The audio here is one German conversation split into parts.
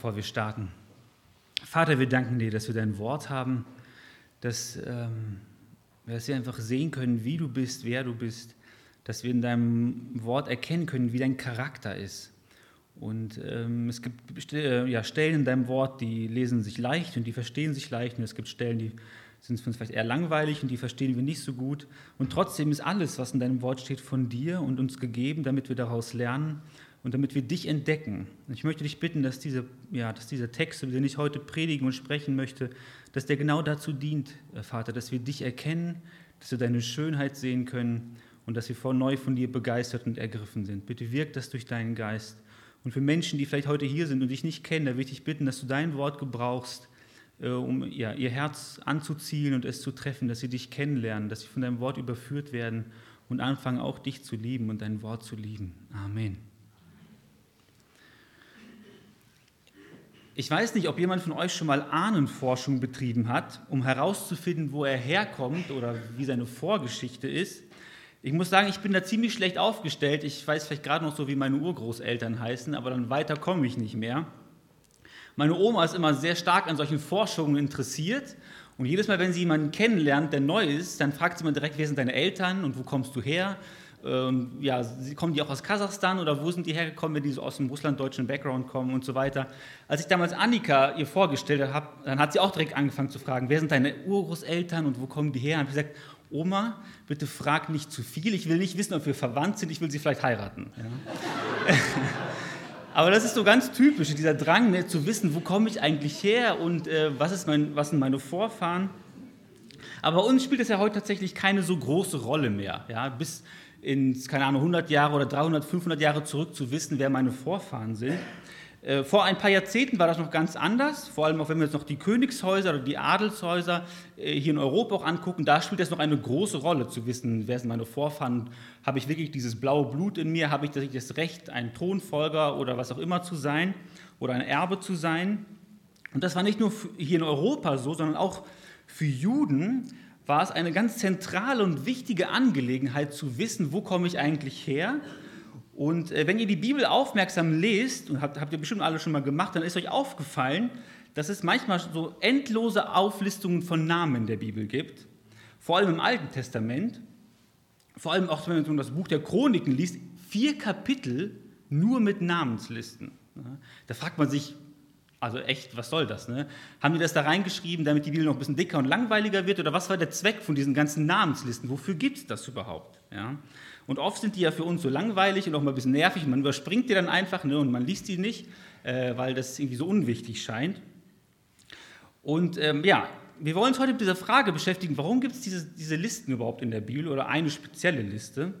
Bevor wir starten. Vater, wir danken dir, dass wir dein Wort haben, dass, ähm, dass wir einfach sehen können, wie du bist, wer du bist, dass wir in deinem Wort erkennen können, wie dein Charakter ist. Und ähm, es gibt äh, ja, Stellen in deinem Wort, die lesen sich leicht und die verstehen sich leicht. Und es gibt Stellen, die sind für uns vielleicht eher langweilig und die verstehen wir nicht so gut. Und trotzdem ist alles, was in deinem Wort steht, von dir und uns gegeben, damit wir daraus lernen und damit wir dich entdecken. Ich möchte dich bitten, dass, diese, ja, dass dieser Text, den ich heute predigen und sprechen möchte, dass der genau dazu dient, äh, Vater, dass wir dich erkennen, dass wir deine Schönheit sehen können und dass wir vor neu von dir begeistert und ergriffen sind. Bitte wirk das durch deinen Geist. Und für Menschen, die vielleicht heute hier sind und dich nicht kennen, da will ich dich bitten, dass du dein Wort gebrauchst, äh, um ja, ihr Herz anzuziehen und es zu treffen, dass sie dich kennenlernen, dass sie von deinem Wort überführt werden und anfangen auch dich zu lieben und dein Wort zu lieben. Amen. Ich weiß nicht, ob jemand von euch schon mal Ahnenforschung betrieben hat, um herauszufinden, wo er herkommt oder wie seine Vorgeschichte ist. Ich muss sagen, ich bin da ziemlich schlecht aufgestellt. Ich weiß vielleicht gerade noch so, wie meine Urgroßeltern heißen, aber dann weiter komme ich nicht mehr. Meine Oma ist immer sehr stark an solchen Forschungen interessiert und jedes Mal, wenn sie jemanden kennenlernt, der neu ist, dann fragt sie immer direkt, wer sind deine Eltern und wo kommst du her? Ähm, ja, kommen die auch aus Kasachstan oder wo sind die hergekommen, wenn die so aus dem russlanddeutschen Background kommen und so weiter. Als ich damals Annika ihr vorgestellt habe, dann hat sie auch direkt angefangen zu fragen, wer sind deine Urgroßeltern und wo kommen die her? Und ich gesagt, Oma, bitte frag nicht zu viel, ich will nicht wissen, ob wir verwandt sind, ich will sie vielleicht heiraten. Ja. Aber das ist so ganz typisch, dieser Drang ne, zu wissen, wo komme ich eigentlich her und äh, was, ist mein, was sind meine Vorfahren. Aber bei uns spielt es ja heute tatsächlich keine so große Rolle mehr. Ja? Bis, ins, keine Ahnung, 100 Jahre oder 300, 500 Jahre zurück zu wissen, wer meine Vorfahren sind. Äh, vor ein paar Jahrzehnten war das noch ganz anders, vor allem auch wenn wir uns noch die Königshäuser oder die Adelshäuser äh, hier in Europa auch angucken, da spielt das noch eine große Rolle zu wissen, wer sind meine Vorfahren, habe ich wirklich dieses blaue Blut in mir, habe ich das Recht, ein Thronfolger oder was auch immer zu sein oder ein Erbe zu sein. Und das war nicht nur hier in Europa so, sondern auch für Juden war es eine ganz zentrale und wichtige Angelegenheit zu wissen, wo komme ich eigentlich her. Und äh, wenn ihr die Bibel aufmerksam lest, und habt, habt ihr bestimmt alle schon mal gemacht, dann ist euch aufgefallen, dass es manchmal so endlose Auflistungen von Namen der Bibel gibt, vor allem im Alten Testament, vor allem auch wenn man das Buch der Chroniken liest, vier Kapitel nur mit Namenslisten. Da fragt man sich, also echt, was soll das? Ne? Haben die das da reingeschrieben, damit die Bibel noch ein bisschen dicker und langweiliger wird? Oder was war der Zweck von diesen ganzen Namenslisten? Wofür gibt es das überhaupt? Ja? Und oft sind die ja für uns so langweilig und auch mal ein bisschen nervig. Man überspringt die dann einfach ne, und man liest die nicht, äh, weil das irgendwie so unwichtig scheint. Und ähm, ja, wir wollen uns heute mit dieser Frage beschäftigen, warum gibt es diese, diese Listen überhaupt in der Bibel oder eine spezielle Liste?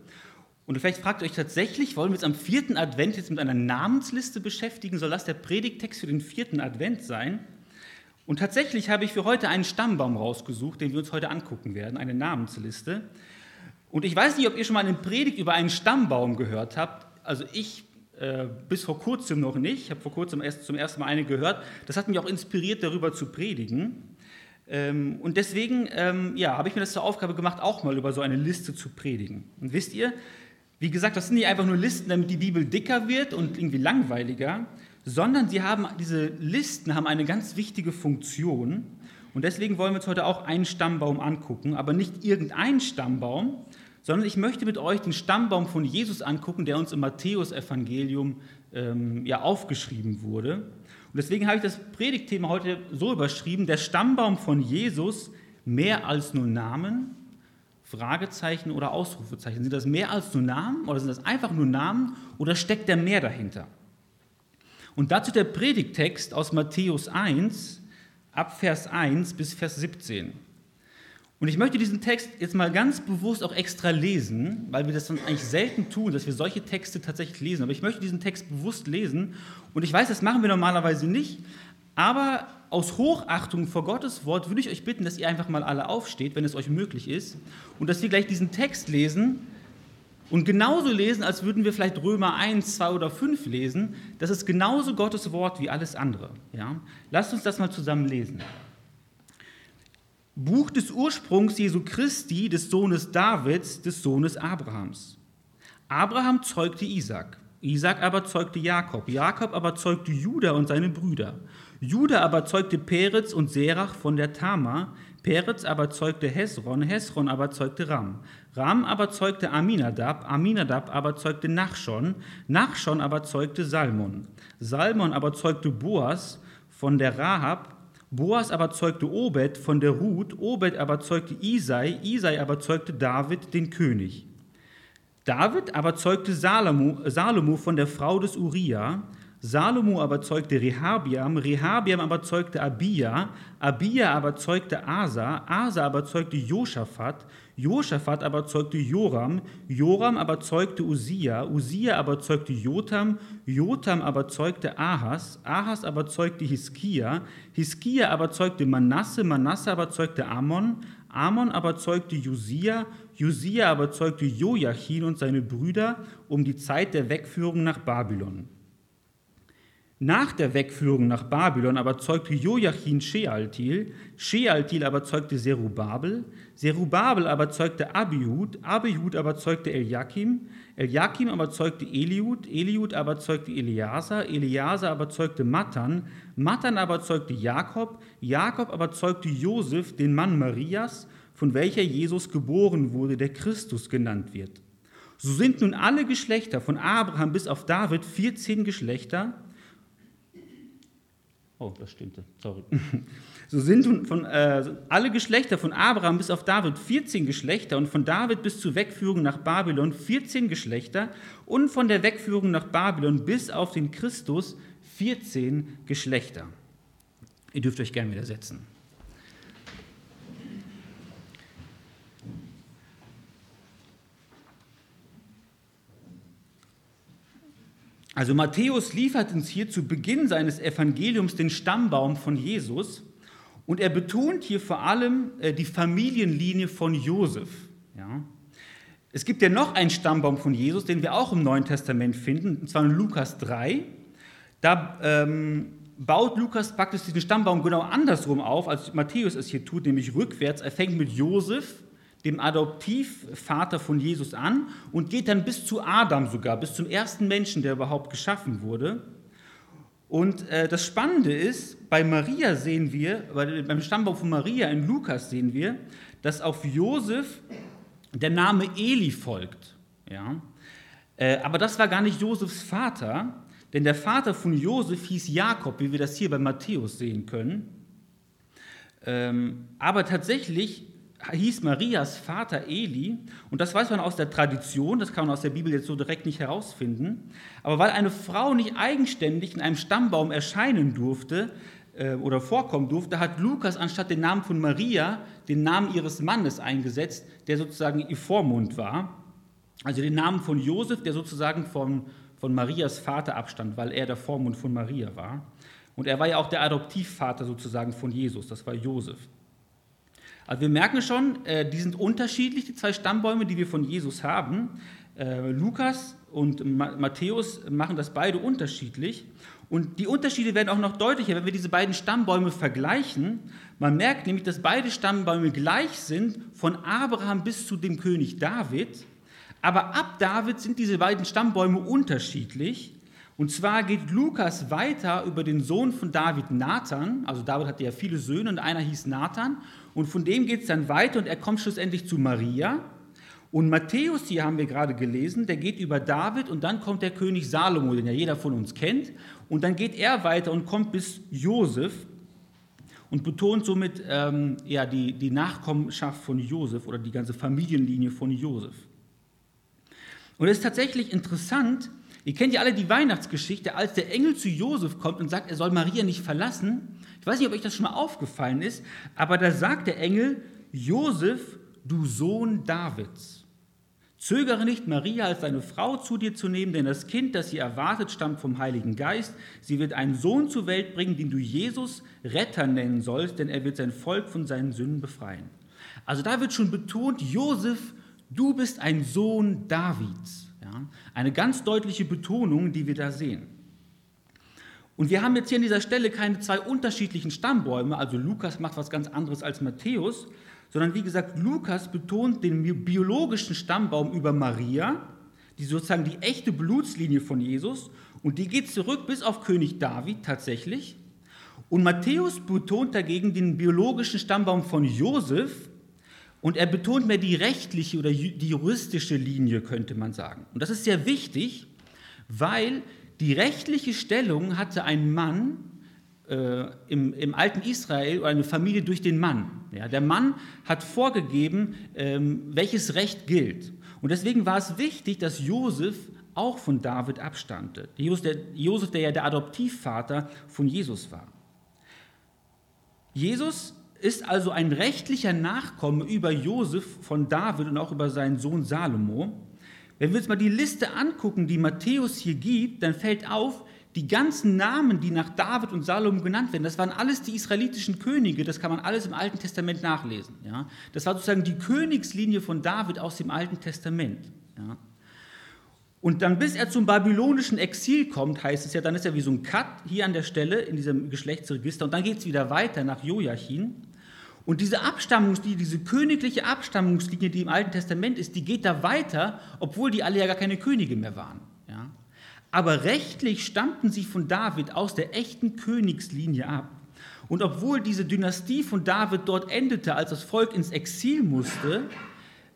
Und vielleicht fragt ihr euch tatsächlich, wollen wir uns am vierten Advent jetzt mit einer Namensliste beschäftigen? Soll das der Predigtext für den vierten Advent sein? Und tatsächlich habe ich für heute einen Stammbaum rausgesucht, den wir uns heute angucken werden, eine Namensliste. Und ich weiß nicht, ob ihr schon mal eine Predigt über einen Stammbaum gehört habt. Also ich äh, bis vor kurzem noch nicht. Ich habe vor kurzem erst zum ersten Mal eine gehört. Das hat mich auch inspiriert, darüber zu predigen. Ähm, und deswegen ähm, ja, habe ich mir das zur Aufgabe gemacht, auch mal über so eine Liste zu predigen. Und wisst ihr, wie gesagt, das sind nicht einfach nur Listen, damit die Bibel dicker wird und irgendwie langweiliger, sondern sie haben, diese Listen haben eine ganz wichtige Funktion. Und deswegen wollen wir uns heute auch einen Stammbaum angucken, aber nicht irgendeinen Stammbaum, sondern ich möchte mit euch den Stammbaum von Jesus angucken, der uns im Matthäusevangelium ähm, ja, aufgeschrieben wurde. Und deswegen habe ich das Predigtthema heute so überschrieben, der Stammbaum von Jesus, mehr als nur Namen, Fragezeichen oder Ausrufezeichen? Sind das mehr als nur Namen oder sind das einfach nur Namen oder steckt da mehr dahinter? Und dazu der Predigtext aus Matthäus 1, ab Vers 1 bis Vers 17. Und ich möchte diesen Text jetzt mal ganz bewusst auch extra lesen, weil wir das dann eigentlich selten tun, dass wir solche Texte tatsächlich lesen. Aber ich möchte diesen Text bewusst lesen. Und ich weiß, das machen wir normalerweise nicht. Aber aus Hochachtung vor Gottes Wort würde ich euch bitten, dass ihr einfach mal alle aufsteht, wenn es euch möglich ist, und dass wir gleich diesen Text lesen und genauso lesen, als würden wir vielleicht Römer 1, 2 oder 5 lesen. Das ist genauso Gottes Wort wie alles andere. Ja? Lasst uns das mal zusammen lesen. Buch des Ursprungs Jesu Christi, des Sohnes Davids, des Sohnes Abrahams. Abraham zeugte Isaac. Isaac aber zeugte Jakob. Jakob aber zeugte Judah und seine Brüder. Judah aber zeugte Peretz und Serach von der Tama. Peretz aber zeugte Hesron. Hesron aber zeugte Ram. Ram aber zeugte Aminadab. Aminadab aber zeugte Nachschon. Nachschon aber zeugte Salmon. Salmon aber zeugte Boas von der Rahab. Boas aber zeugte Obed von der Ruth. Obed aber zeugte Isai. Isai aber zeugte David, den König. David aber zeugte Salomo, Salomo von der Frau des Uriah. Salomo aber zeugte Rehabiam, Rehabiam aber zeugte Abia, Abia aber zeugte Asa, Asa aber zeugte Josaphat, Josaphat aber zeugte Joram, Joram aber zeugte Usia, Usia aber zeugte Jotam, Jotam aber zeugte Ahas, Ahas aber zeugte Hiskia, Hiskia aber zeugte Manasse, Manasse aber zeugte Ammon, Amon aber zeugte Josia, Josia aber zeugte Joachim und seine Brüder um die Zeit der Wegführung nach Babylon. Nach der Wegführung nach Babylon aber zeugte Joachim Shealtil, Shealtil aber zeugte Zerubabel, Zerubabel aber zeugte Abihud, Abihud aber zeugte Eliakim, Eliakim aber zeugte Eliud, Eliud aber zeugte Eleazar, Eleazar aber zeugte Matan, Matan aber zeugte Jakob, Jakob aber zeugte Josef, den Mann Marias, von welcher Jesus geboren wurde, der Christus genannt wird. So sind nun alle Geschlechter von Abraham bis auf David 14 Geschlechter, Oh, das stimmte, sorry. So sind von, äh, alle Geschlechter von Abraham bis auf David 14 Geschlechter und von David bis zur Wegführung nach Babylon 14 Geschlechter und von der Wegführung nach Babylon bis auf den Christus 14 Geschlechter. Ihr dürft euch gerne wieder setzen. Also Matthäus liefert uns hier zu Beginn seines Evangeliums den Stammbaum von Jesus und er betont hier vor allem äh, die Familienlinie von Josef. Ja. Es gibt ja noch einen Stammbaum von Jesus, den wir auch im Neuen Testament finden, und zwar in Lukas 3. Da ähm, baut Lukas praktisch diesen Stammbaum genau andersrum auf, als Matthäus es hier tut, nämlich rückwärts. Er fängt mit Josef dem Adoptivvater von Jesus an und geht dann bis zu Adam sogar, bis zum ersten Menschen, der überhaupt geschaffen wurde. Und äh, das Spannende ist, bei Maria sehen wir, beim Stammbaum von Maria in Lukas sehen wir, dass auf Josef der Name Eli folgt. Ja? Äh, aber das war gar nicht Josefs Vater, denn der Vater von Josef hieß Jakob, wie wir das hier bei Matthäus sehen können. Ähm, aber tatsächlich hieß Marias Vater Eli, und das weiß man aus der Tradition, das kann man aus der Bibel jetzt so direkt nicht herausfinden, aber weil eine Frau nicht eigenständig in einem Stammbaum erscheinen durfte äh, oder vorkommen durfte, hat Lukas anstatt den Namen von Maria den Namen ihres Mannes eingesetzt, der sozusagen ihr Vormund war. Also den Namen von Josef, der sozusagen von, von Marias Vater abstand, weil er der Vormund von Maria war. Und er war ja auch der Adoptivvater sozusagen von Jesus, das war Josef. Also wir merken schon, äh, die sind unterschiedlich, die zwei Stammbäume, die wir von Jesus haben. Äh, Lukas und Matthäus machen das beide unterschiedlich. Und die Unterschiede werden auch noch deutlicher, wenn wir diese beiden Stammbäume vergleichen. Man merkt nämlich, dass beide Stammbäume gleich sind, von Abraham bis zu dem König David. Aber ab David sind diese beiden Stammbäume unterschiedlich. Und zwar geht Lukas weiter über den Sohn von David, Nathan. Also David hatte ja viele Söhne und einer hieß Nathan. Und von dem geht es dann weiter und er kommt schlussendlich zu Maria. Und Matthäus, hier haben wir gerade gelesen, der geht über David und dann kommt der König Salomo, den ja jeder von uns kennt. Und dann geht er weiter und kommt bis Josef und betont somit ähm, ja, die, die Nachkommenschaft von Josef oder die ganze Familienlinie von Josef. Und es ist tatsächlich interessant, ihr kennt ja alle die Weihnachtsgeschichte, als der Engel zu Josef kommt und sagt, er soll Maria nicht verlassen, ich weiß nicht, ob euch das schon mal aufgefallen ist, aber da sagt der Engel, Josef, du Sohn Davids, zögere nicht, Maria als deine Frau zu dir zu nehmen, denn das Kind, das sie erwartet, stammt vom Heiligen Geist. Sie wird einen Sohn zur Welt bringen, den du Jesus Retter nennen sollst, denn er wird sein Volk von seinen Sünden befreien. Also da wird schon betont, Josef, du bist ein Sohn Davids. Ja? Eine ganz deutliche Betonung, die wir da sehen. Und wir haben jetzt hier an dieser Stelle keine zwei unterschiedlichen Stammbäume, also Lukas macht was ganz anderes als Matthäus, sondern wie gesagt, Lukas betont den biologischen Stammbaum über Maria, die sozusagen die echte Blutslinie von Jesus und die geht zurück bis auf König David tatsächlich. Und Matthäus betont dagegen den biologischen Stammbaum von Josef und er betont mehr die rechtliche oder die juristische Linie, könnte man sagen. Und das ist sehr wichtig, weil die rechtliche Stellung hatte ein Mann äh, im, im, alten Israel oder eine Familie durch den Mann. Ja, der Mann hat vorgegeben, ähm, welches Recht gilt. Und deswegen war es wichtig, dass Josef auch von David abstammte. Josef der, Josef, der ja der Adoptivvater von Jesus war. Jesus ist also ein rechtlicher Nachkomme über Josef von David und auch über seinen Sohn Salomo. Wenn wir uns mal die Liste angucken, die Matthäus hier gibt, dann fällt auf, die ganzen Namen, die nach David und Salomo genannt werden, das waren alles die israelitischen Könige, das kann man alles im Alten Testament nachlesen. Ja? Das war sozusagen die Königslinie von David aus dem Alten Testament. Ja? Und dann, bis er zum babylonischen Exil kommt, heißt es ja, dann ist er wie so ein Cut hier an der Stelle in diesem Geschlechtsregister und dann geht es wieder weiter nach Joachim. Und diese Abstammungslinie, diese königliche Abstammungslinie, die im Alten Testament ist, die geht da weiter, obwohl die alle ja gar keine Könige mehr waren. Ja? Aber rechtlich stammten sie von David aus der echten Königslinie ab. Und obwohl diese Dynastie von David dort endete, als das Volk ins Exil musste,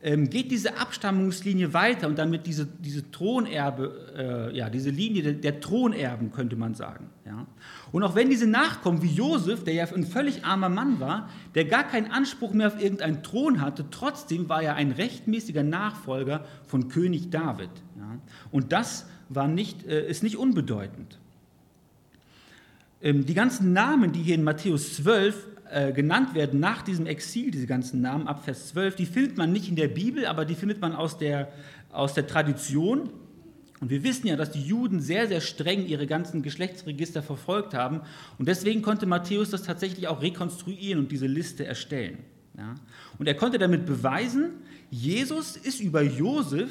ähm, geht diese Abstammungslinie weiter und damit diese, diese Thronerbe, äh, ja, diese Linie der, der, Thronerben, könnte man sagen. Ja. Und auch wenn diese Nachkommen wie Josef, der ja ein völlig armer Mann war, der gar keinen Anspruch mehr auf irgendeinen Thron hatte, trotzdem war er ein rechtmäßiger Nachfolger von König David. Ja. Und das war nicht, äh, ist nicht unbedeutend. Ähm, die ganzen Namen, die hier in Matthäus 12 äh, genannt werden nach diesem Exil, diese ganzen Namen ab Vers 12, die findet man nicht in der Bibel, aber die findet man aus der, aus der Tradition. Und wir wissen ja, dass die Juden sehr, sehr streng ihre ganzen Geschlechtsregister verfolgt haben. Und deswegen konnte Matthäus das tatsächlich auch rekonstruieren und diese Liste erstellen. Ja? Und er konnte damit beweisen, Jesus ist über Josef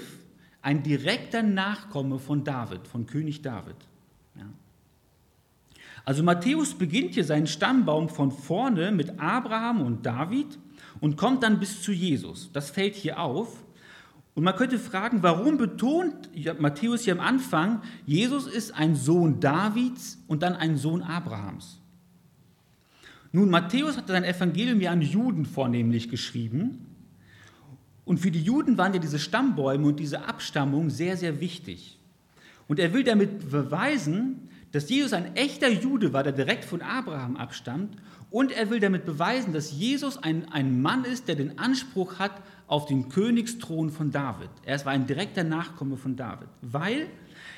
ein direkter Nachkomme von David, von König David. Also Matthäus beginnt hier seinen Stammbaum von vorne mit Abraham und David und kommt dann bis zu Jesus. Das fällt hier auf. Und man könnte fragen, warum betont Matthäus hier am Anfang, Jesus ist ein Sohn Davids und dann ein Sohn Abrahams. Nun, Matthäus hat sein Evangelium ja an Juden vornehmlich geschrieben. Und für die Juden waren ja diese Stammbäume und diese Abstammung sehr, sehr wichtig. Und er will damit beweisen, dass Jesus ein echter Jude war, der direkt von Abraham abstammt. Und er will damit beweisen, dass Jesus ein, ein Mann ist, der den Anspruch hat auf den Königsthron von David. Er war ein direkter Nachkomme von David. Weil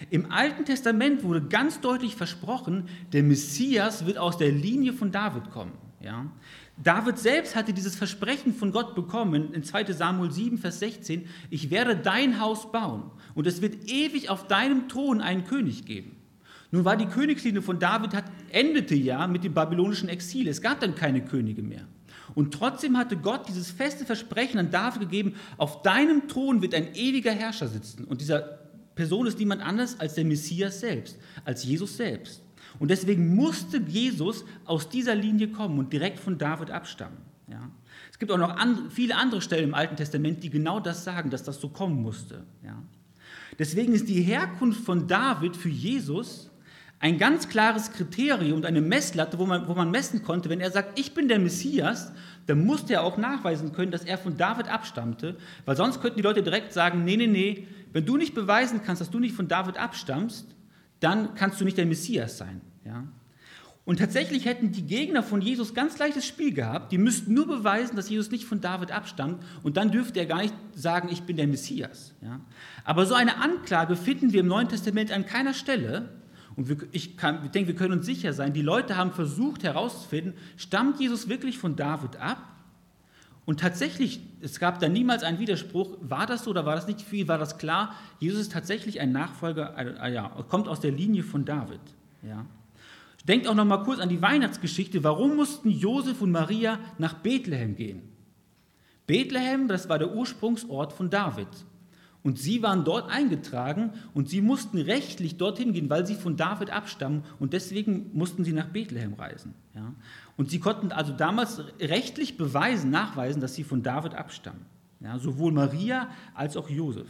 im Alten Testament wurde ganz deutlich versprochen, der Messias wird aus der Linie von David kommen. Ja? David selbst hatte dieses Versprechen von Gott bekommen in 2 Samuel 7, Vers 16, ich werde dein Haus bauen und es wird ewig auf deinem Thron einen König geben. Nun war die Königslinie von David, hat, endete ja mit dem babylonischen Exil. Es gab dann keine Könige mehr. Und trotzdem hatte Gott dieses feste Versprechen an David gegeben, auf deinem Thron wird ein ewiger Herrscher sitzen. Und dieser Person ist niemand anders als der Messias selbst, als Jesus selbst. Und deswegen musste Jesus aus dieser Linie kommen und direkt von David abstammen. Ja. Es gibt auch noch andere, viele andere Stellen im Alten Testament, die genau das sagen, dass das so kommen musste. Ja. Deswegen ist die Herkunft von David für Jesus ein ganz klares Kriterium und eine Messlatte, wo man, wo man messen konnte, wenn er sagt, ich bin der Messias, dann musste er auch nachweisen können, dass er von David abstammte, weil sonst könnten die Leute direkt sagen, nee, nee, nee, wenn du nicht beweisen kannst, dass du nicht von David abstammst, dann kannst du nicht der Messias sein. Ja? Und tatsächlich hätten die Gegner von Jesus ganz leichtes Spiel gehabt. Die müssten nur beweisen, dass Jesus nicht von David abstammt. Und dann dürfte er gar nicht sagen, ich bin der Messias. Ja? Aber so eine Anklage finden wir im Neuen Testament an keiner Stelle. Und wir, ich, kann, ich denke, wir können uns sicher sein, die Leute haben versucht herauszufinden, stammt Jesus wirklich von David ab? Und tatsächlich, es gab da niemals einen Widerspruch, war das so oder war das nicht? Ihn war das klar, Jesus ist tatsächlich ein Nachfolger, äh, ja, kommt aus der Linie von David. Ja. Denkt auch noch mal kurz an die Weihnachtsgeschichte. Warum mussten Josef und Maria nach Bethlehem gehen? Bethlehem, das war der Ursprungsort von David. Und sie waren dort eingetragen und sie mussten rechtlich dorthin gehen, weil sie von David abstammen und deswegen mussten sie nach Bethlehem reisen. Ja? Und sie konnten also damals rechtlich beweisen, nachweisen, dass sie von David abstammen. Ja? Sowohl Maria als auch Josef.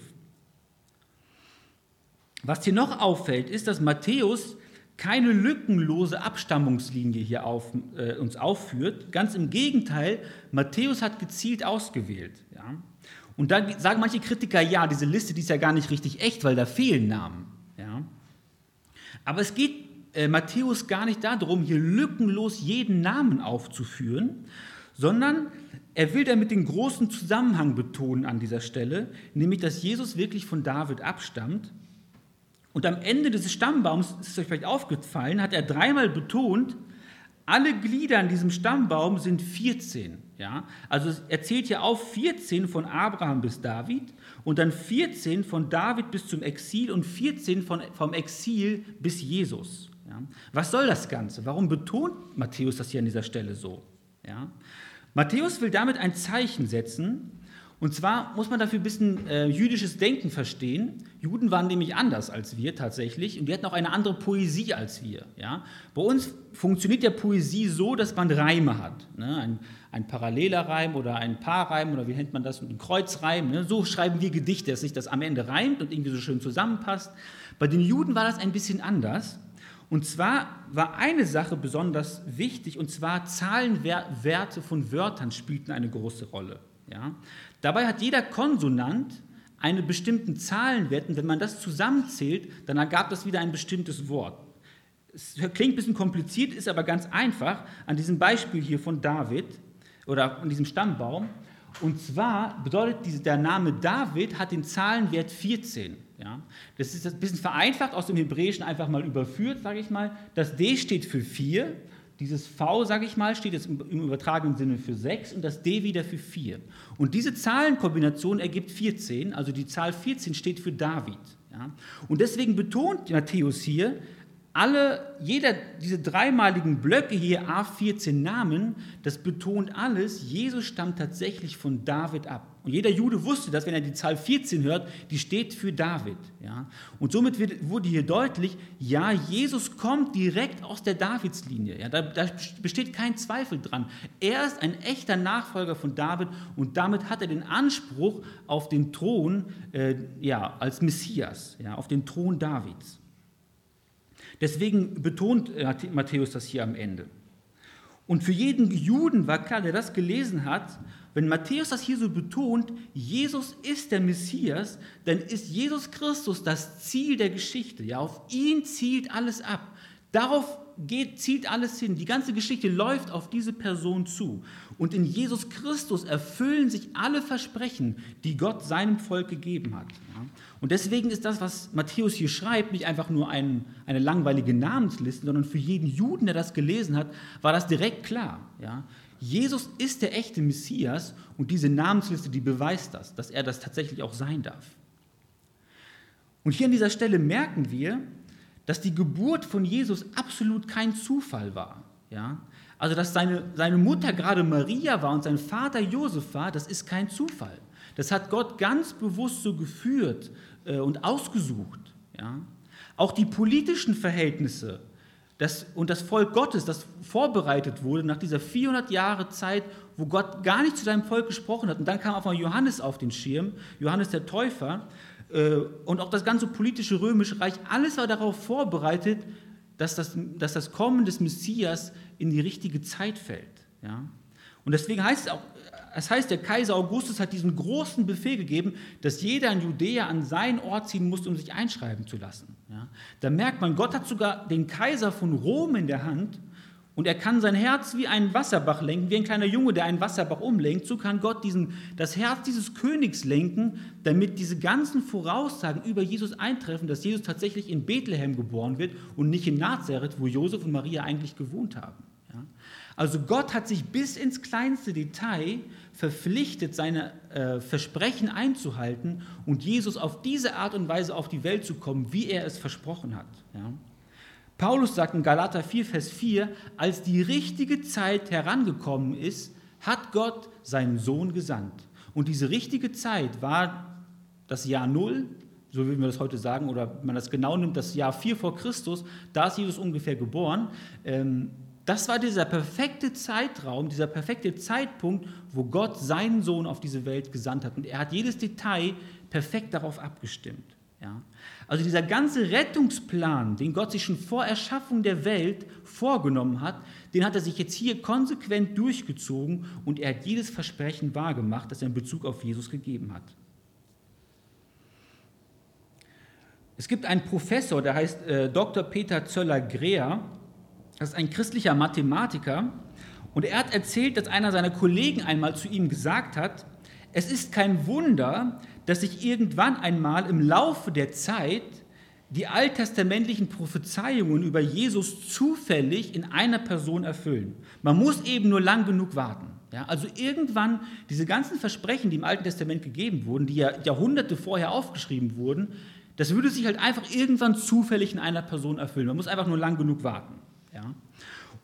Was hier noch auffällt, ist, dass Matthäus keine lückenlose Abstammungslinie hier auf, äh, uns aufführt. Ganz im Gegenteil, Matthäus hat gezielt ausgewählt. Ja? Und da sagen manche Kritiker, ja, diese Liste die ist ja gar nicht richtig echt, weil da fehlen Namen. Ja? Aber es geht äh, Matthäus gar nicht darum, hier lückenlos jeden Namen aufzuführen, sondern er will damit den großen Zusammenhang betonen an dieser Stelle, nämlich dass Jesus wirklich von David abstammt und am Ende dieses Stammbaums, ist es euch vielleicht aufgefallen, hat er dreimal betont, alle Glieder an diesem Stammbaum sind 14. Ja? Also er zählt ja auf 14 von Abraham bis David und dann 14 von David bis zum Exil und 14 von, vom Exil bis Jesus. Ja? Was soll das Ganze? Warum betont Matthäus das hier an dieser Stelle so? Ja? Matthäus will damit ein Zeichen setzen, und zwar muss man dafür ein bisschen äh, jüdisches Denken verstehen. Juden waren nämlich anders als wir tatsächlich und die hatten auch eine andere Poesie als wir. Ja? Bei uns funktioniert ja Poesie so, dass man Reime hat. Ne? Ein, ein paralleler Reim oder ein Paarreim oder wie nennt man das? Ein Kreuzreim. Ne? So schreiben wir Gedichte, dass sich das am Ende reimt und irgendwie so schön zusammenpasst. Bei den Juden war das ein bisschen anders. Und zwar war eine Sache besonders wichtig, und zwar Zahlenwerte von Wörtern spielten eine große Rolle. Ja? Dabei hat jeder Konsonant einen bestimmten Zahlenwert und wenn man das zusammenzählt, dann ergab das wieder ein bestimmtes Wort. Es klingt ein bisschen kompliziert, ist aber ganz einfach an diesem Beispiel hier von David oder an diesem Stammbaum. Und zwar bedeutet der Name David hat den Zahlenwert 14. Ja? Das ist ein bisschen vereinfacht aus dem Hebräischen einfach mal überführt, sage ich mal. Das D steht für 4 dieses V, sage ich mal, steht jetzt im, übertragenen Sinne für 6 und das D wieder für 4. Und diese Zahlenkombination ergibt 14, also die Zahl 14 steht für David. Ja? Und deswegen betont Matthäus hier, alle, jeder, diese dreimaligen Blöcke hier, A14 Namen, das betont alles, Jesus stammt tatsächlich von David ab. Und jeder Jude wusste das, wenn er die Zahl 14 hört, die steht für David. Ja? Und somit wird, wurde hier deutlich, ja, Jesus kommt direkt aus der Davidslinie. Ja? Da, da besteht kein Zweifel dran. Er ist ein echter Nachfolger von David und damit hat er den Anspruch auf den Thron äh, ja, als Messias, ja, auf den Thron Davids. Deswegen betont äh, Matthäus das hier am Ende. Und für jeden Juden war klar, der das gelesen hat, wenn Matthäus das hier so betont, Jesus ist der Messias, dann ist Jesus Christus das Ziel der Geschichte. Ja, auf ihn zielt alles ab. Darauf geht, zielt alles hin. Die ganze Geschichte läuft auf diese Person zu. Und in Jesus Christus erfüllen sich alle Versprechen, die Gott seinem Volk gegeben hat. Und deswegen ist das, was Matthäus hier schreibt, nicht einfach nur ein, eine langweilige Namensliste, sondern für jeden Juden, der das gelesen hat, war das direkt klar. Ja? Jesus ist der echte Messias und diese Namensliste, die beweist das, dass er das tatsächlich auch sein darf. Und hier an dieser Stelle merken wir, dass die Geburt von Jesus absolut kein Zufall war. Ja? Also, dass seine, seine Mutter gerade Maria war und sein Vater Josef war, das ist kein Zufall. Das hat Gott ganz bewusst so geführt äh, und ausgesucht. Ja? Auch die politischen Verhältnisse das, und das Volk Gottes, das vorbereitet wurde nach dieser 400 Jahre Zeit, wo Gott gar nicht zu seinem Volk gesprochen hat. Und dann kam auf einmal Johannes auf den Schirm, Johannes der Täufer, und auch das ganze politische römische Reich, alles war darauf vorbereitet, dass das, dass das Kommen des Messias in die richtige Zeit fällt. Ja? Und deswegen heißt es auch, es heißt, der Kaiser Augustus hat diesen großen Befehl gegeben, dass jeder in Judäa an seinen Ort ziehen muss, um sich einschreiben zu lassen. Ja? Da merkt man, Gott hat sogar den Kaiser von Rom in der Hand und er kann sein Herz wie einen Wasserbach lenken, wie ein kleiner Junge, der einen Wasserbach umlenkt. So kann Gott diesen, das Herz dieses Königs lenken, damit diese ganzen Voraussagen über Jesus eintreffen, dass Jesus tatsächlich in Bethlehem geboren wird und nicht in Nazareth, wo Josef und Maria eigentlich gewohnt haben. Ja? Also Gott hat sich bis ins kleinste Detail verpflichtet, seine äh, Versprechen einzuhalten und Jesus auf diese Art und Weise auf die Welt zu kommen, wie er es versprochen hat. Ja? Paulus sagt in Galater 4, Vers 4, als die richtige Zeit herangekommen ist, hat Gott seinen Sohn gesandt. Und diese richtige Zeit war das Jahr Null, so würden wir das heute sagen, oder wenn man das genau nimmt, das Jahr 4 vor Christus, da ist Jesus ungefähr geboren. Ähm, das war dieser perfekte Zeitraum, dieser perfekte Zeitpunkt, wo Gott seinen Sohn auf diese Welt gesandt hat. Und er hat jedes Detail perfekt darauf abgestimmt. Ja? Also dieser ganze Rettungsplan, den Gott sich schon vor Erschaffung der Welt vorgenommen hat, den hat er sich jetzt hier konsequent durchgezogen und er hat jedes Versprechen wahrgemacht, das er in Bezug auf Jesus gegeben hat. Es gibt einen Professor, der heißt äh, Dr. Peter Zöller-Greer, das ist ein christlicher Mathematiker, und er hat erzählt, dass einer seiner Kollegen einmal zu ihm gesagt hat, es ist kein Wunder, dass sich irgendwann einmal im Laufe der Zeit die alttestamentlichen Prophezeiungen über Jesus zufällig in einer Person erfüllen. Man muss eben nur lang genug warten. Ja, also irgendwann diese ganzen Versprechen, die im Alten Testament gegeben wurden, die ja Jahrhunderte vorher aufgeschrieben wurden, das würde sich halt einfach irgendwann zufällig in einer Person erfüllen. Man muss einfach nur lang genug warten. Ja.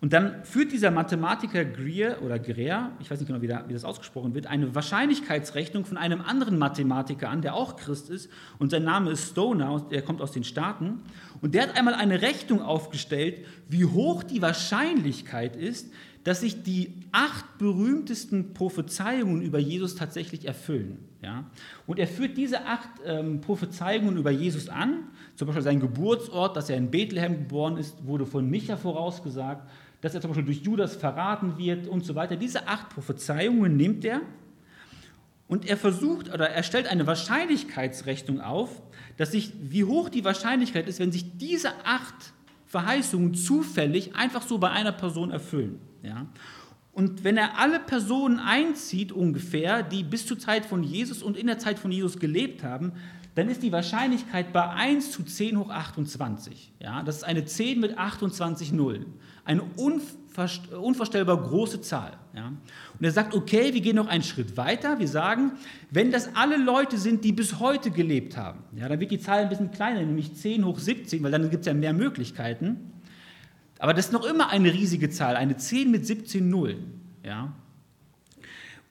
Und dann führt dieser Mathematiker Greer oder Greer, ich weiß nicht genau, wie, da, wie, das ausgesprochen wird, eine Wahrscheinlichkeitsrechnung von einem anderen Mathematiker an, der auch Christ ist. Und sein Name ist Stoner, der kommt aus den Staaten. Und der hat einmal eine Rechnung aufgestellt, wie hoch die Wahrscheinlichkeit ist, dass sich die acht berühmtesten Prophezeiungen über Jesus tatsächlich erfüllen. Ja? Und er führt diese acht ähm, Prophezeiungen über Jesus an. Zum Beispiel sein Geburtsort, dass er in Bethlehem geboren ist, wurde von Micha vorausgesagt dass er zum Beispiel durch Judas verraten wird und so weiter. Diese acht Prophezeiungen nimmt er und er versucht oder er stellt eine Wahrscheinlichkeitsrechnung auf, dass sich, wie hoch die Wahrscheinlichkeit ist, wenn sich diese acht Verheißungen zufällig einfach so bei einer Person erfüllen. Ja? Und wenn er alle Personen einzieht, ungefähr, die bis zur Zeit von Jesus und in der Zeit von Jesus gelebt haben, dann ist die Wahrscheinlichkeit bei 1 zu 10 hoch 28. Ja, das ist eine 10 mit 28 Nullen. Eine unvorstellbar große Zahl. Ja. Und er sagt, okay, wir gehen noch einen Schritt weiter. Wir sagen, wenn das alle Leute sind, die bis heute gelebt haben, ja, dann wird die Zahl ein bisschen kleiner, nämlich 10 hoch 17, weil dann gibt es ja mehr Möglichkeiten. Aber das ist noch immer eine riesige Zahl, eine 10 mit 17 Nullen. Ja.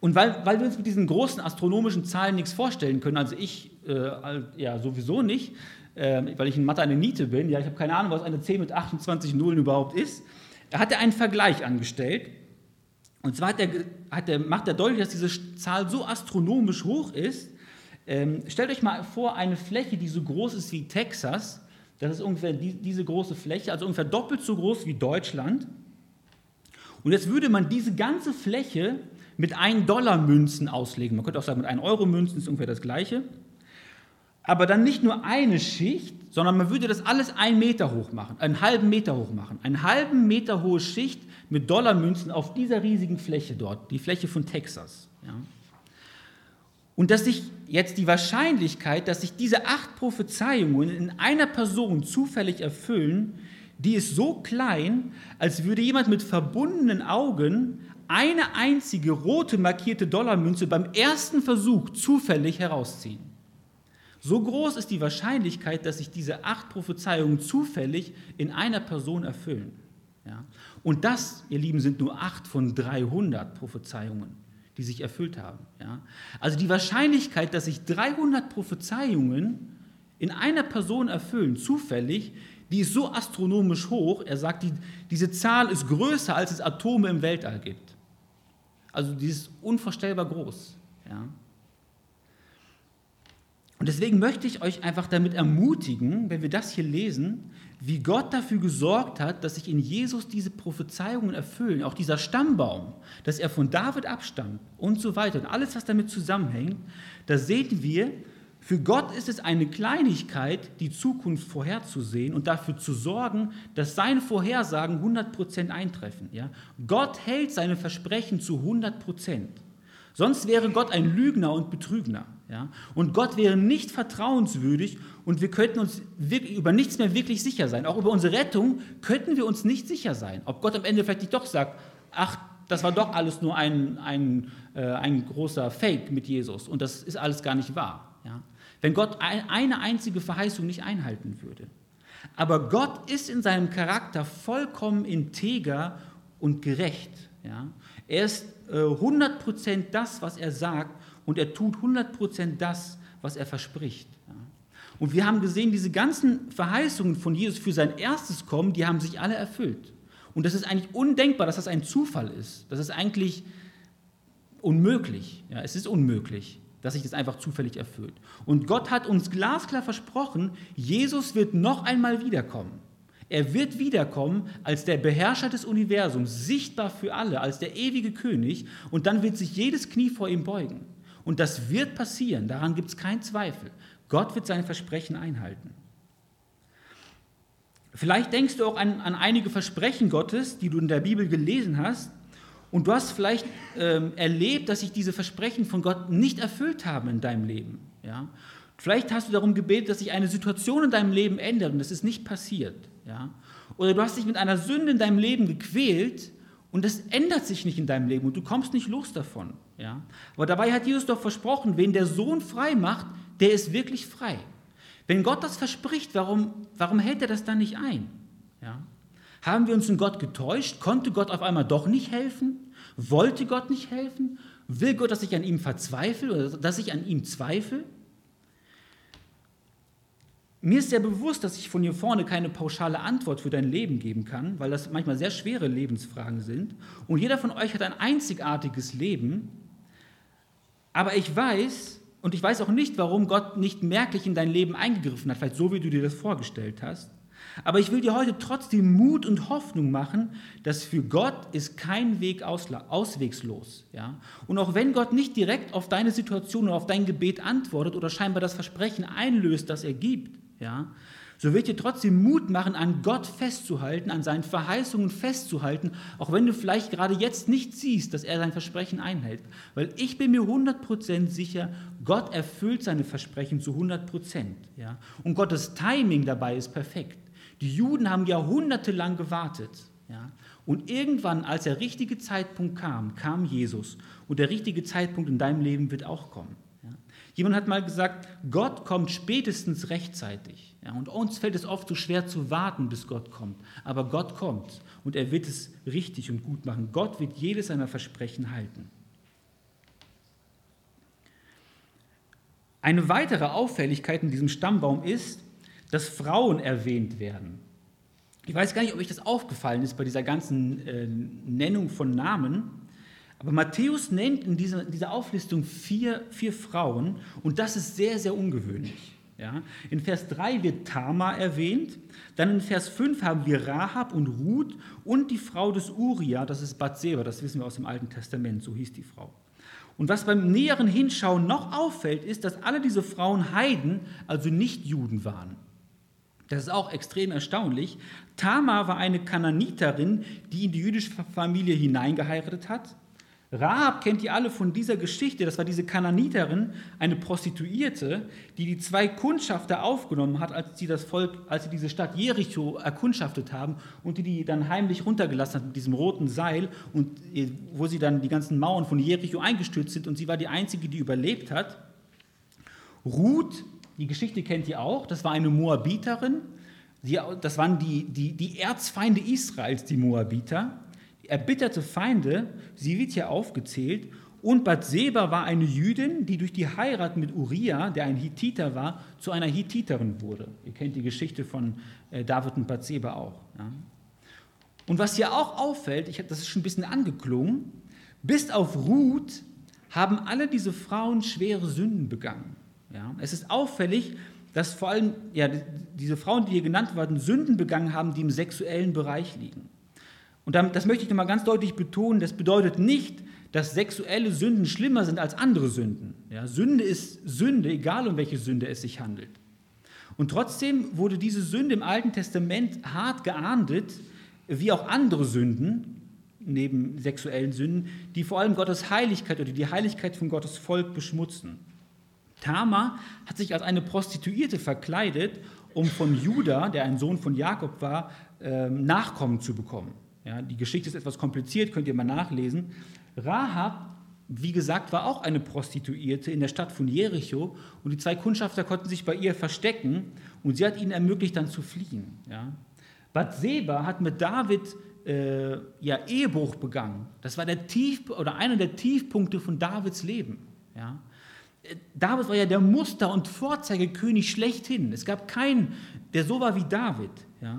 Und weil, weil wir uns mit diesen großen astronomischen Zahlen nichts vorstellen können, also ich äh, ja sowieso nicht, äh, weil ich in Mathe eine Niete bin, ja, ich habe keine Ahnung, was eine 10 mit 28 Nullen überhaupt ist, hat er einen Vergleich angestellt. Und zwar hat er, hat er, macht er deutlich, dass diese Zahl so astronomisch hoch ist. Ähm, stellt euch mal vor, eine Fläche, die so groß ist wie Texas, das ist ungefähr die, diese große Fläche, also ungefähr doppelt so groß wie Deutschland. Und jetzt würde man diese ganze Fläche mit 1-Dollar-Münzen auslegen. Man könnte auch sagen, mit 1-Euro-Münzen ist ungefähr das Gleiche. Aber dann nicht nur eine Schicht, sondern man würde das alles einen Meter hoch machen, einen halben Meter hoch machen. Eine halben Meter hohe Schicht mit Dollarmünzen auf dieser riesigen Fläche dort, die Fläche von Texas. Ja. Und dass sich jetzt die Wahrscheinlichkeit, dass sich diese acht Prophezeiungen in einer Person zufällig erfüllen, die ist so klein, als würde jemand mit verbundenen Augen eine einzige rote markierte Dollarmünze beim ersten Versuch zufällig herausziehen. So groß ist die Wahrscheinlichkeit, dass sich diese acht Prophezeiungen zufällig in einer Person erfüllen. Ja? Und das, ihr Lieben, sind nur acht von 300 Prophezeiungen, die sich erfüllt haben. Ja? Also die Wahrscheinlichkeit, dass sich 300 Prophezeiungen in einer Person erfüllen, zufällig, die ist so astronomisch hoch. Er sagt, die, diese Zahl ist größer, als es Atome im Weltall gibt. Also die ist unvorstellbar groß. Ja. Und deswegen möchte ich euch einfach damit ermutigen, wenn wir das hier lesen, wie Gott dafür gesorgt hat, dass sich in Jesus diese Prophezeiungen erfüllen, auch dieser Stammbaum, dass er von David abstammt und so weiter und alles, was damit zusammenhängt, da sehen wir, für Gott ist es eine Kleinigkeit, die Zukunft vorherzusehen und dafür zu sorgen, dass seine Vorhersagen 100% eintreffen. Ja? Gott hält seine Versprechen zu 100%. Sonst wäre Gott ein Lügner und Betrügner. Ja? Und Gott wäre nicht vertrauenswürdig und wir könnten uns über nichts mehr wirklich sicher sein. Auch über unsere Rettung könnten wir uns nicht sicher sein. Ob Gott am Ende vielleicht nicht doch sagt, ach, das war doch alles nur ein, ein, äh, ein großer Fake mit Jesus und das ist alles gar nicht wahr. Ja? Wenn Gott eine einzige Verheißung nicht einhalten würde. Aber Gott ist in seinem Charakter vollkommen integer und gerecht. Ja? Er ist äh, 100% das, was er sagt und er tut 100% das, was er verspricht. Und wir haben gesehen, diese ganzen Verheißungen von Jesus für sein erstes Kommen, die haben sich alle erfüllt. Und das ist eigentlich undenkbar, dass das ein Zufall ist. Das ist eigentlich unmöglich. Ja, es ist unmöglich. dass sich das einfach zufällig erfüllt. Und Gott hat uns glasklar versprochen, Jesus wird noch einmal wiederkommen. Er wird wiederkommen als der Beherrscher des Universums, sichtbar für alle, als der ewige König. Und dann wird sich jedes Knie vor ihm beugen. Und das wird passieren, daran gibt es keinen Zweifel. Gott wird sein Versprechen einhalten. Vielleicht denkst du auch an, an einige Versprechen Gottes, die du in der Bibel gelesen hast, und du hast vielleicht ähm, erlebt, dass sich diese Versprechen von Gott nicht erfüllt haben in deinem Leben. Ja? Vielleicht hast du darum gebetet, dass sich eine Situation in deinem Leben ändert und das ist nicht passiert. Ja? Oder du hast dich mit einer Sünde in deinem Leben gequält und das ändert sich nicht in deinem Leben und du kommst nicht los davon. Ja? Aber dabei hat Jesus doch versprochen, wen der Sohn frei macht, der ist wirklich frei. Wenn Gott das verspricht, warum, warum hält er das dann nicht ein? Ja? Haben wir uns in Gott getäuscht? Konnte Gott auf einmal doch nicht helfen? Wollte Gott nicht helfen? Will Gott, dass ich an ihm verzweifle oder dass ich an ihm zweifle? Mir ist sehr bewusst, dass ich von hier vorne keine pauschale Antwort für dein Leben geben kann, weil das manchmal sehr schwere Lebensfragen sind. Und jeder von euch hat ein einzigartiges Leben. Aber ich weiß, und ich weiß auch nicht, warum Gott nicht merklich in dein Leben eingegriffen hat, vielleicht so, wie du dir das vorgestellt hast. Aber ich will dir heute trotzdem Mut und Hoffnung machen, dass für Gott ist kein Weg auswegslos. Ja? Und auch wenn Gott nicht direkt auf deine Situation oder auf dein Gebet antwortet oder scheinbar das Versprechen einlöst, das er gibt, ja, so wird dir trotzdem Mut machen, an Gott festzuhalten, an seinen Verheißungen festzuhalten, auch wenn du vielleicht gerade jetzt nicht siehst, dass er sein Versprechen einhält. Weil ich bin mir 100% sicher, Gott erfüllt seine Versprechen zu 100%. Ja? Und Gottes Timing dabei ist perfekt. Die Juden haben jahrhundertelang gewartet. Ja? Und irgendwann, als der richtige Zeitpunkt kam, kam Jesus. Und der richtige Zeitpunkt in deinem Leben wird auch kommen. Jemand hat mal gesagt, Gott kommt spätestens rechtzeitig. Ja? Und uns fällt es oft so schwer zu warten, bis Gott kommt. Aber Gott kommt und er wird es richtig und gut machen. Gott wird jedes seiner Versprechen halten. Eine weitere Auffälligkeit in diesem Stammbaum ist, dass Frauen erwähnt werden. Ich weiß gar nicht, ob euch das aufgefallen ist bei dieser ganzen äh, Nennung von Namen, aber Matthäus nennt in dieser, in dieser Auflistung vier, vier Frauen und das ist sehr, sehr ungewöhnlich. Ja? In Vers 3 wird Tama erwähnt, dann in Vers 5 haben wir Rahab und Ruth und die Frau des Uria, das ist Bathseba, das wissen wir aus dem Alten Testament, so hieß die Frau. Und was beim näheren Hinschauen noch auffällt, ist, dass alle diese Frauen Heiden, also nicht Juden waren. Das ist auch extrem erstaunlich. Tamar war eine Kananiterin, die in die jüdische Familie hineingeheiratet hat. Rahab kennt ihr alle von dieser Geschichte. Das war diese Kananiterin, eine Prostituierte, die die zwei Kundschafter aufgenommen hat, als sie das Volk, als sie diese Stadt Jericho erkundschaftet haben und die die dann heimlich runtergelassen hat mit diesem roten Seil und äh, wo sie dann die ganzen Mauern von Jericho eingestürzt sind und sie war die einzige, die überlebt hat. Ruth die Geschichte kennt ihr auch. Das war eine Moabiterin. das waren die, die, die Erzfeinde Israels, die Moabiter. Erbitterte Feinde, sie wird hier aufgezählt. Und Bathseba war eine Jüdin, die durch die Heirat mit Uriah, der ein Hittiter war, zu einer Hittiterin wurde. Ihr kennt die Geschichte von äh, David und Bathseba auch. Ja. Und was hier auch auffällt, ich, das ist schon ein bisschen angeklungen, bis auf Ruth haben alle diese Frauen schwere Sünden begangen. Ja? Es ist auffällig, dass vor allem ja, diese Frauen, die hier genannt werden, Sünden begangen haben, die im sexuellen Bereich liegen. Und das möchte ich nochmal ganz deutlich betonen, das bedeutet nicht, dass sexuelle Sünden schlimmer sind als andere Sünden. Ja, Sünde ist Sünde, egal um welche Sünde es sich handelt. Und trotzdem wurde diese Sünde im Alten Testament hart geahndet, wie auch andere Sünden, neben sexuellen Sünden, die vor allem Gottes Heiligkeit oder die Heiligkeit von Gottes Volk beschmutzen. Tama hat sich als eine Prostituierte verkleidet, um von Judah, der ein Sohn von Jakob war, ähm, Nachkommen zu bekommen. Ja, die Geschichte ist etwas kompliziert, könnt ihr mal nachlesen. Rahab, wie gesagt, war auch eine Prostituierte in der Stadt von Jericho und die zwei Kundschafter konnten sich bei ihr verstecken und sie hat ihnen ermöglicht, dann zu fliehen. Ja. Bathseba hat mit David äh, ja, Ehebruch begangen. Das war der Tief oder einer der Tiefpunkte von Davids Leben. Ja. David war ja der Muster- und Vorzeigekönig schlechthin. Es gab keinen, der so war wie David. Ja?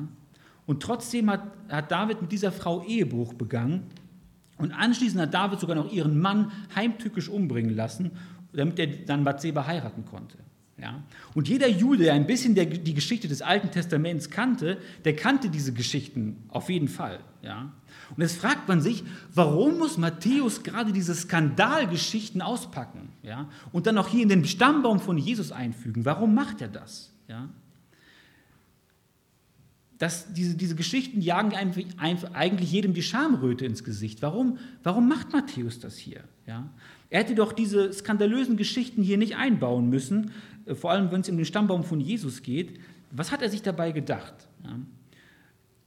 Und trotzdem hat, hat David mit dieser Frau Ehebruch begangen. Und anschließend hat David sogar noch ihren Mann heimtückisch umbringen lassen. damit er dann Bathseba heiraten konnte. Ja? Und jeder Jude, der ein bisschen der, die Geschichte des Alten Testaments kannte, der kannte diese Geschichten auf jeden Fall. Ja? Und jetzt fragt man sich, warum muss Matthäus gerade diese Skandalgeschichten auspacken ja? und dann auch hier in den Stammbaum von Jesus einfügen? Warum macht er das? Ja? Das, diese, diese Geschichten jagen eigentlich jedem die Schamröte ins Gesicht. Warum, warum macht Matthäus das hier? Ja? Er hätte doch diese skandalösen Geschichten hier nicht einbauen müssen, äh, vor allem wenn es um den Stammbaum von Jesus geht. Was hat er sich dabei gedacht? Ja?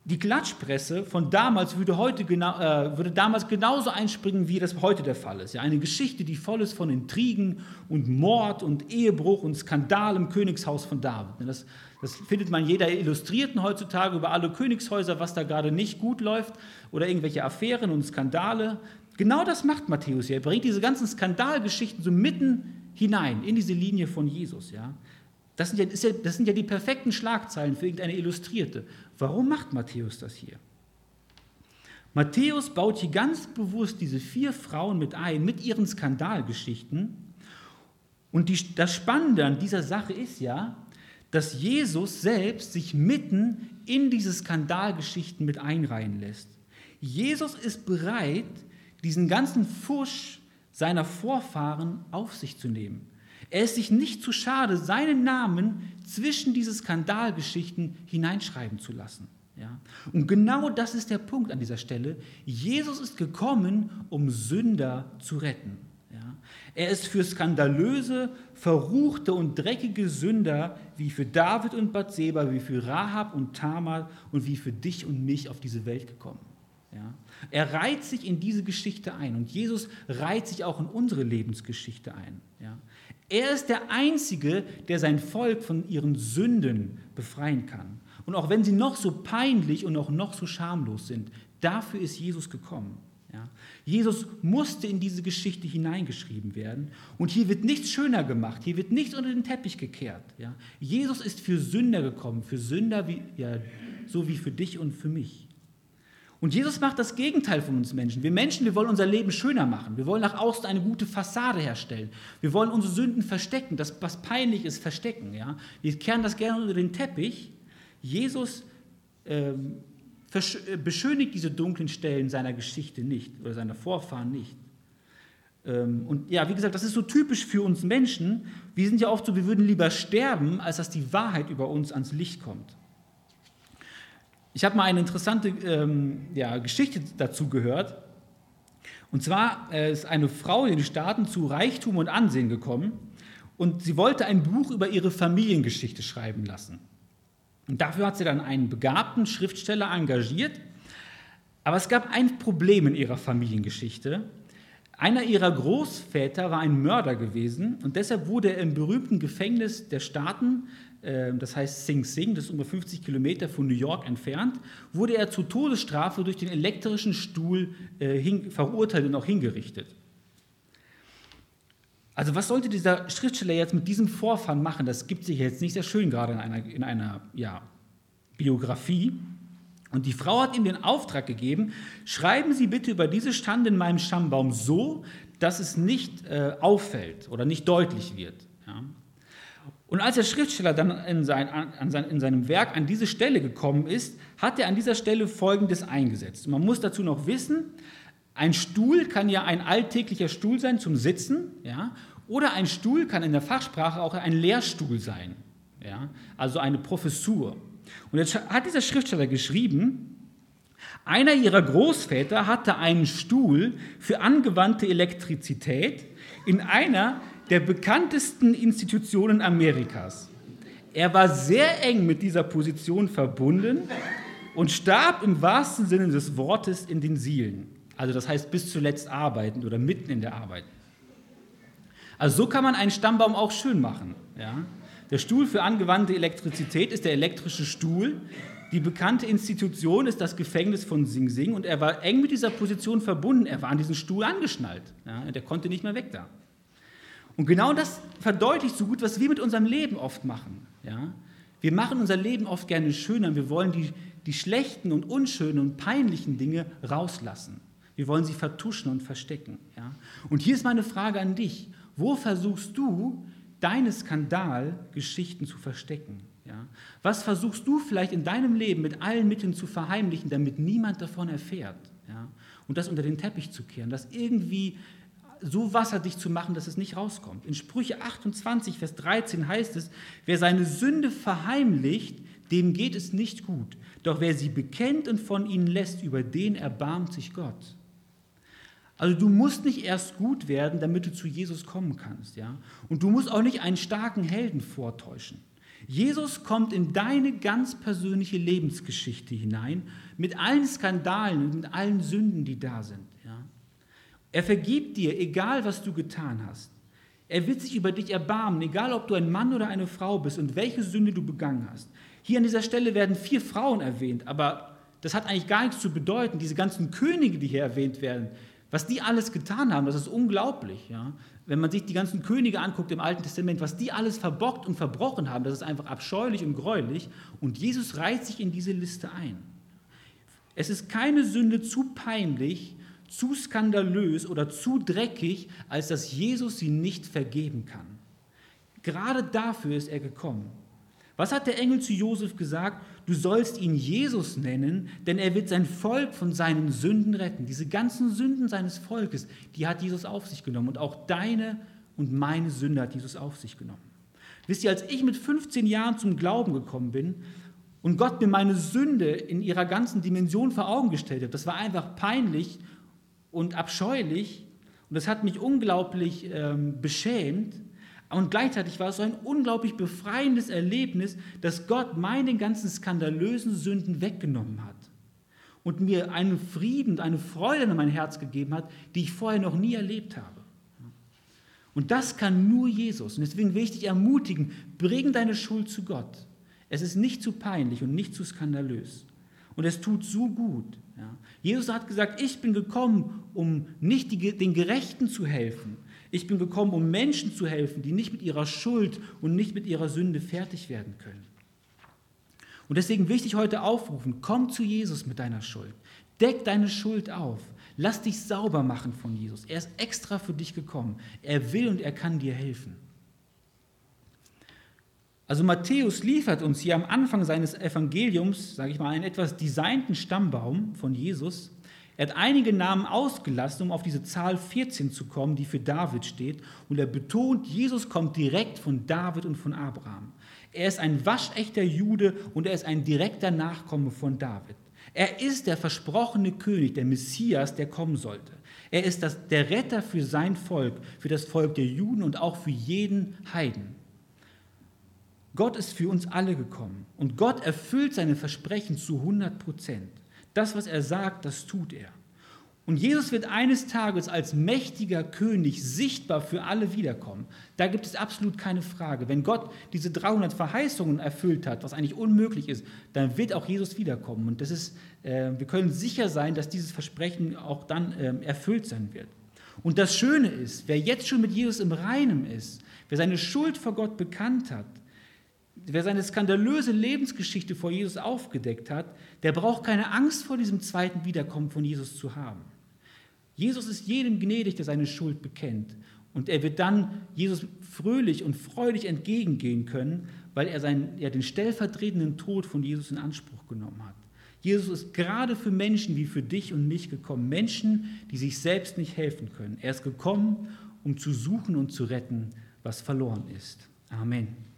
Die Klatschpresse von damals würde, heute genau, äh, würde damals genauso einspringen, wie das heute der Fall ist. Ja, eine Geschichte, die voll ist von Intrigen und Mord und Ehebruch und Skandal im Königshaus von David. Das, das findet man jeder Illustrierten heutzutage über alle Königshäuser, was da gerade nicht gut läuft oder irgendwelche Affären und Skandale. Genau das macht Matthäus hier. Er bringt diese ganzen Skandalgeschichten so mitten hinein in diese Linie von Jesus. Ja. Das sind ja, das sind ja die perfekten Schlagzeilen für irgendeine Illustrierte. Warum macht Matthäus das hier? Matthäus baut hier ganz bewusst diese vier Frauen mit ein, mit ihren Skandalgeschichten. Und die, das Spannende an dieser Sache ist ja, dass Jesus selbst sich mitten in diese Skandalgeschichten mit einreihen lässt. Jesus ist bereit, diesen ganzen Fusch seiner Vorfahren auf sich zu nehmen. Er ist sich nicht zu schade, seinen Namen zwischen diese Skandalgeschichten hineinschreiben zu lassen. Ja? Und genau das ist der Punkt an dieser Stelle. Jesus ist gekommen, um Sünder zu retten. Ja? Er ist für skandalöse, verruchte und dreckige Sünder wie für David und Bathseba, wie für Rahab und Tamar und wie für dich und mich auf diese Welt gekommen. Ja? Er reiht sich in diese Geschichte ein und Jesus reiht sich auch in unsere Lebensgeschichte ein. Ja? Er ist der Einzige, der sein Volk von ihren Sünden befreien kann. Und auch wenn sie noch so peinlich und auch noch so schamlos sind, dafür ist Jesus gekommen. Ja? Jesus musste in diese Geschichte hineingeschrieben werden. Und hier wird nichts schöner gemacht, hier wird nichts unter den Teppich gekehrt. Ja? Jesus ist für Sünder gekommen, für Sünder wie, ja, so wie für dich und für mich. Und Jesus macht das Gegenteil von uns Menschen. Wir Menschen, wir wollen unser Leben schöner machen. Wir wollen nach außen eine gute Fassade herstellen. Wir wollen unsere Sünden verstecken, das, was peinlich ist, verstecken. Ja? Wir kehren das gerne unter den Teppich. Jesus ähm, äh, beschönigt diese dunklen Stellen seiner Geschichte nicht oder seiner Vorfahren nicht. Ähm, und ja, wie gesagt, das ist so typisch für uns Menschen. Wir sind ja oft so, wir würden lieber sterben, als dass die Wahrheit über uns ans Licht kommt. Ich habe mal eine interessante ähm, ja, Geschichte dazu gehört. Und zwar äh, ist eine Frau in den Staaten zu Reichtum und Ansehen gekommen und sie wollte ein Buch über ihre Familiengeschichte schreiben lassen. Und dafür hat sie dann einen begabten Schriftsteller engagiert. Aber es gab ein Problem in ihrer Familiengeschichte. Einer ihrer Großväter war ein Mörder gewesen und deshalb wurde er im berühmten Gefängnis der Staaten das heißt Sing Sing, das ist ungefähr 50 Kilometer von New York entfernt, wurde er zur Todesstrafe durch den elektrischen Stuhl äh, verurteilt und auch hingerichtet. Also was sollte dieser Schriftsteller jetzt mit diesem Vorfahren machen? Das gibt sich jetzt nicht sehr schön gerade in einer, in einer ja, Biografie. Und die Frau hat ihm den Auftrag gegeben, schreiben Sie bitte über diese Stand in meinem Stammbaum so, dass es nicht äh, auffällt oder nicht deutlich wird. Ja. Und als der Schriftsteller dann in, sein, in, seinem Werk an diese Stelle gekommen ist, hat er an dieser Stelle Folgendes eingesetzt. Man muss dazu noch wissen, ein Stuhl kann ja ein alltäglicher Stuhl sein zum Sitzen, ja, oder ein Stuhl kann in der Fachsprache auch ein Lehrstuhl sein, ja, also eine Professur. Und jetzt hat dieser Schriftsteller geschrieben, einer ihrer Großväter hatte einen Stuhl für angewandte Elektrizität in einer der bekanntesten Institutionen Amerikas. Er war sehr eng mit dieser Position verbunden und starb im wahrsten Sinne des Wortes in den Sielen. Also das heißt bis zuletzt arbeitend oder mitten in der Arbeit. Also so kann man einen Stammbaum auch schön machen. Ja? Der Stuhl für angewandte Elektrizität ist der elektrische Stuhl. Die bekannte Institution ist das Gefängnis von Sing Sing und er war eng mit dieser Position verbunden. Er war an diesen Stuhl angeschnallt. Ja? Der konnte nicht mehr weg da. Und genau das verdeutlicht so gut, was wir mit unserem Leben oft machen. Ja? Wir machen unser Leben oft gerne schöner. Wir wollen die, die schlechten und unschönen und peinlichen Dinge rauslassen. Wir wollen sie vertuschen und verstecken. Ja? Und hier ist meine Frage an dich. Wo versuchst du, deine Skandalgeschichten zu verstecken? Ja? Was versuchst du vielleicht in deinem Leben mit allen Mitteln zu verheimlichen, damit niemand davon erfährt? Ja? Und das unter den Teppich zu kehren, das irgendwie so wasserdicht zu machen, dass es nicht rauskommt. In Sprüche 28, Vers 13 heißt es, wer seine Sünde verheimlicht, dem geht es nicht gut. Doch wer sie bekennt und von ihnen lässt, über den erbarmt sich Gott. Also du musst nicht erst gut werden, damit du zu Jesus kommen kannst, ja? Und du musst auch nicht einen starken Helden vortäuschen. Jesus kommt in deine ganz persönliche Lebensgeschichte hinein, mit allen Skandalen und mit allen Sünden, die da sind. Er vergibt dir, egal was du getan hast. Er wird sich über dich erbarmen, egal ob du ein Mann oder eine Frau bist und welche Sünde du begangen hast. Hier an dieser Stelle werden vier Frauen erwähnt, aber das hat eigentlich gar nichts zu bedeuten. Diese ganzen Könige, die hier erwähnt werden, was die alles getan haben, das ist unglaublich. Ja? Wenn man sich die ganzen Könige anguckt im Alten Testament, was die alles verbockt und verbrochen haben, das ist einfach abscheulich und gräulich. Und Jesus reiht sich in diese Liste ein. Es ist keine Sünde zu peinlich, zu skandalös oder zu dreckig, als dass Jesus sie nicht vergeben kann. Gerade dafür ist er gekommen. Was hat der Engel zu Josef gesagt? Du sollst ihn Jesus nennen, denn er wird sein Volk von seinen Sünden retten. Diese ganzen Sünden seines Volkes, die hat Jesus auf sich genommen. Und auch deine und meine Sünde hat Jesus auf sich genommen. Wisst ihr, als ich mit 15 Jahren zum Glauben gekommen bin und Gott mir meine Sünde in ihrer ganzen Dimension vor Augen gestellt hat, das war einfach peinlich und abscheulich und das hat mich unglaublich ähm, beschämt. Und gleichzeitig war es so ein unglaublich befreiendes Erlebnis, dass Gott meine ganzen skandalösen Sünden weggenommen hat und mir einen Frieden, eine Freude in mein Herz gegeben hat, die ich vorher noch nie erlebt habe. Und das kann nur Jesus. Und deswegen will ich dich ermutigen, bring deine Schuld zu Gott. Es ist nicht zu peinlich und nicht zu skandalös. Und es tut so gut. Ja. Jesus hat gesagt, ich bin gekommen, um nicht die, den Gerechten zu helfen, ich bin gekommen, um Menschen zu helfen, die nicht mit ihrer Schuld und nicht mit ihrer Sünde fertig werden können. Und deswegen will ich dich heute aufrufen, komm zu Jesus mit deiner Schuld. Deck deine Schuld auf. Lass dich sauber machen von Jesus. Er ist extra für dich gekommen. Er will und er kann dir helfen. Also Matthäus liefert uns hier am Anfang seines Evangeliums, sage ich mal, einen etwas designten Stammbaum von Jesus, er hat einige Namen ausgelassen, um auf diese Zahl 14 zu kommen, die für David steht. Und er betont, Jesus kommt direkt von David und von Abraham. Er ist ein waschechter Jude und er ist ein direkter Nachkomme von David. Er ist der versprochene König, der Messias, der kommen sollte. Er ist das, der Retter für sein Volk, für das Volk der Juden und auch für jeden Heiden. Gott ist für uns alle gekommen und Gott erfüllt seine Versprechen zu 100 Prozent. Das, was er sagt, das tut er. Und Jesus wird eines Tages als mächtiger König sichtbar für alle wiederkommen. Da gibt es absolut keine Frage. Wenn Gott diese 300 Verheißungen erfüllt hat, was eigentlich unmöglich ist, dann wird auch Jesus wiederkommen. Und das ist, äh, wir können sicher sein, dass dieses Versprechen auch dann äh, erfüllt sein wird. Und das Schöne ist, wer jetzt schon mit Jesus im Reinen ist, wer seine Schuld vor Gott bekannt hat, wer seine skandalöse Lebensgeschichte vor Jesus aufgedeckt hat, der braucht keine Angst vor diesem zweiten Wiederkommen von Jesus zu haben. Jesus ist jedem gnädig, der seine Schuld bekennt. Und er wird dann Jesus fröhlich und freudig entgegengehen können, weil er, seinen, er den stellvertretenden Tod von Jesus in Anspruch genommen hat. Jesus ist gerade für Menschen wie für dich und mich gekommen. Menschen, die sich selbst nicht helfen können. Er ist gekommen, um zu suchen und zu retten, was verloren ist. Amen.